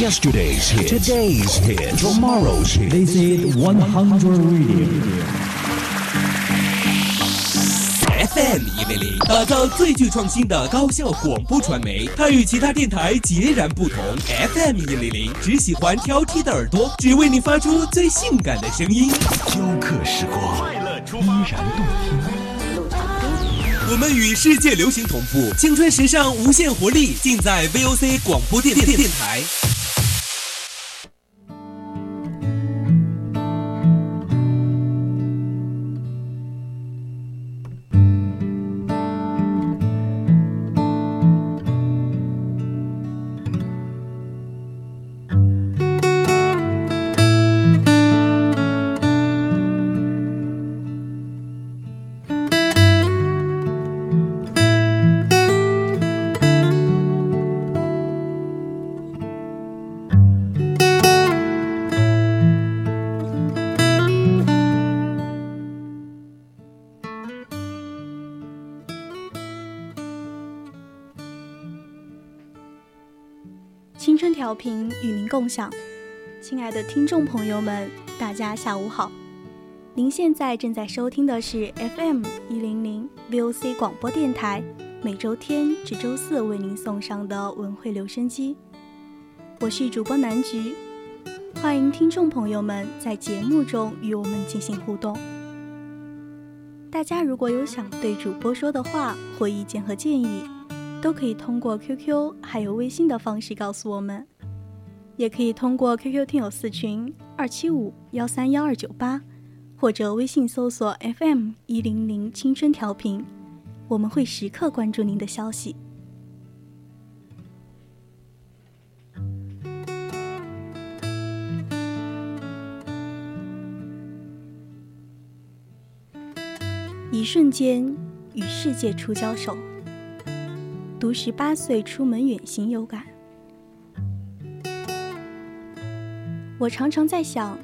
Yesterday's hit, today's hit, tomorrow's hit. This is 100 Radio. FM 一零零，打造最具创新的高效广播传媒。它与其他电台截然不同。FM 一零零只喜欢挑剔的耳朵，只为你发出最性感的声音。雕刻时光，快乐出发，依然动听。我们与世界流行同步，青春时尚无限活力，尽在 VOC 广播电电电台。青春调频与您共享，亲爱的听众朋友们，大家下午好。您现在正在收听的是 FM 一零零 VOC 广播电台，每周天至周四为您送上的文汇留声机。我是主播南菊，欢迎听众朋友们在节目中与我们进行互动。大家如果有想对主播说的话或意见和建议，都可以通过 QQ 还有微信的方式告诉我们，也可以通过 QQ 听友四群二七五幺三幺二九八，或者微信搜索 FM 一零零青春调频，我们会时刻关注您的消息。一瞬间与世界初交手。读十八岁出门远行有感，我常常在想，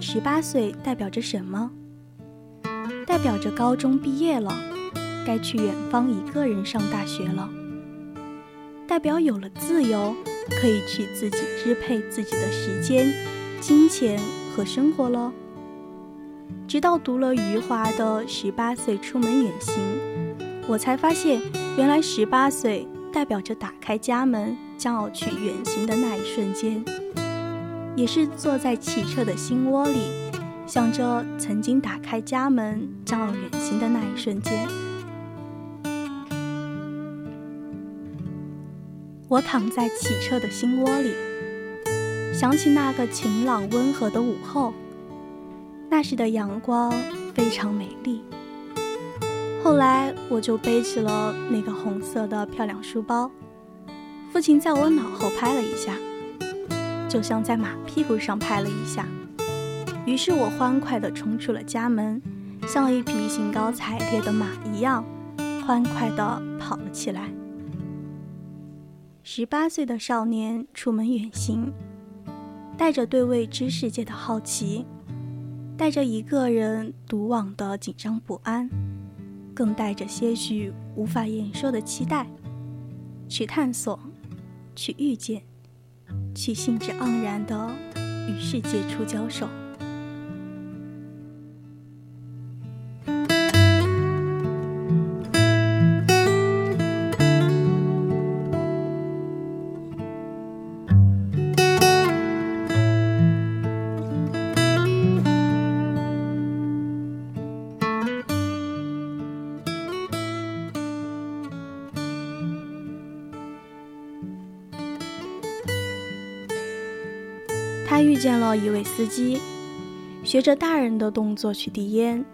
十八岁代表着什么？代表着高中毕业了，该去远方一个人上大学了；代表有了自由，可以去自己支配自己的时间、金钱和生活了。直到读了余华的《十八岁出门远行》，我才发现。原来十八岁代表着打开家门，将要去远行的那一瞬间，也是坐在汽车的心窝里，想着曾经打开家门将要远行的那一瞬间。我躺在汽车的心窝里，想起那个晴朗温和的午后，那时的阳光非常美丽。后来我就背起了那个红色的漂亮书包，父亲在我脑后拍了一下，就像在马屁股上拍了一下。于是我欢快地冲出了家门，像一匹兴高采烈的马一样，欢快地跑了起来。十八岁的少年出门远行，带着对未知世界的好奇，带着一个人独往的紧张不安。更带着些许无法言说的期待，去探索，去遇见，去兴致盎然的与世界初交手。他遇见了一位司机，学着大人的动作去递烟，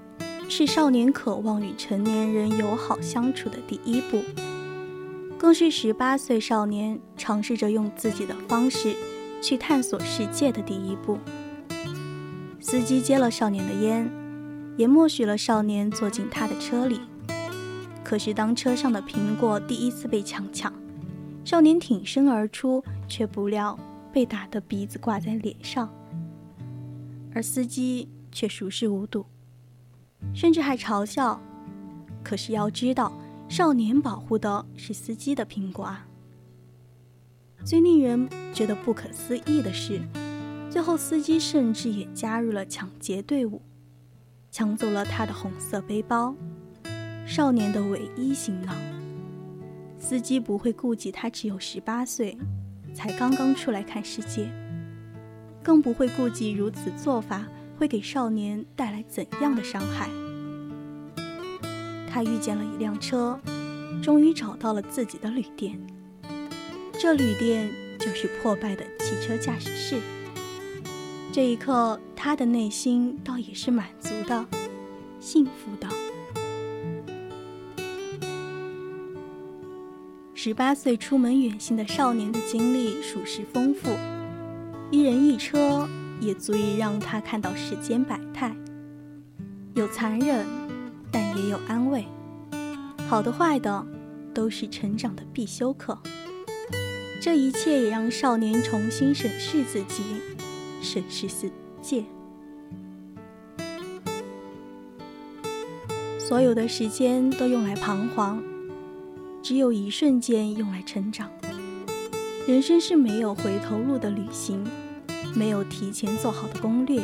是少年渴望与成年人友好相处的第一步，更是十八岁少年尝试着用自己的方式去探索世界的第一步。司机接了少年的烟，也默许了少年坐进他的车里。可是当车上的苹果第一次被强抢，少年挺身而出，却不料。被打的鼻子挂在脸上，而司机却熟视无睹，甚至还嘲笑。可是要知道，少年保护的是司机的苹果啊！最令人觉得不可思议的是，最后司机甚至也加入了抢劫队伍，抢走了他的红色背包，少年的唯一行囊。司机不会顾及他只有十八岁，才刚刚出来看世界，更不会顾及如此做法会给少年带来怎样的伤害。他遇见了一辆车，终于找到了自己的旅店。这旅店就是破败的汽车驾驶室。这一刻，他的内心倒也是满足的、幸福的。十八岁出门远行的少年的经历属实丰富，一人一车也足以让他看到世间百态，有残忍，但也有安慰。好的、坏的，都是成长的必修课。这一切也让少年重新审视自己，审视世界。所有的时间都用来彷徨，只有一瞬间用来成长。人生是没有回头路的旅行，没有提前做好的攻略，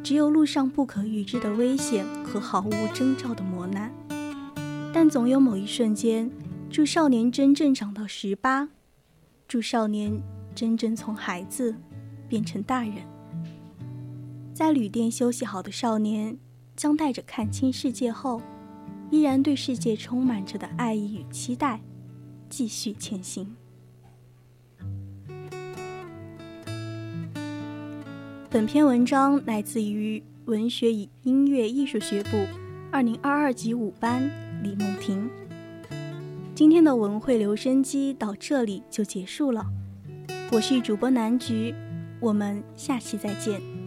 只有路上不可预知的危险和毫无征兆的磨难。但总有某一瞬间，祝少年真正长到十八。祝少年真正从孩子变成大人，在旅店休息好的少年，将带着看清世界后，依然对世界充满着的爱意与期待，继续前行。本篇文章来自于文学与音乐艺术学部二零二二级五班李梦婷。今天的文汇留声机到这里就结束了，我是主播南菊，我们下期再见。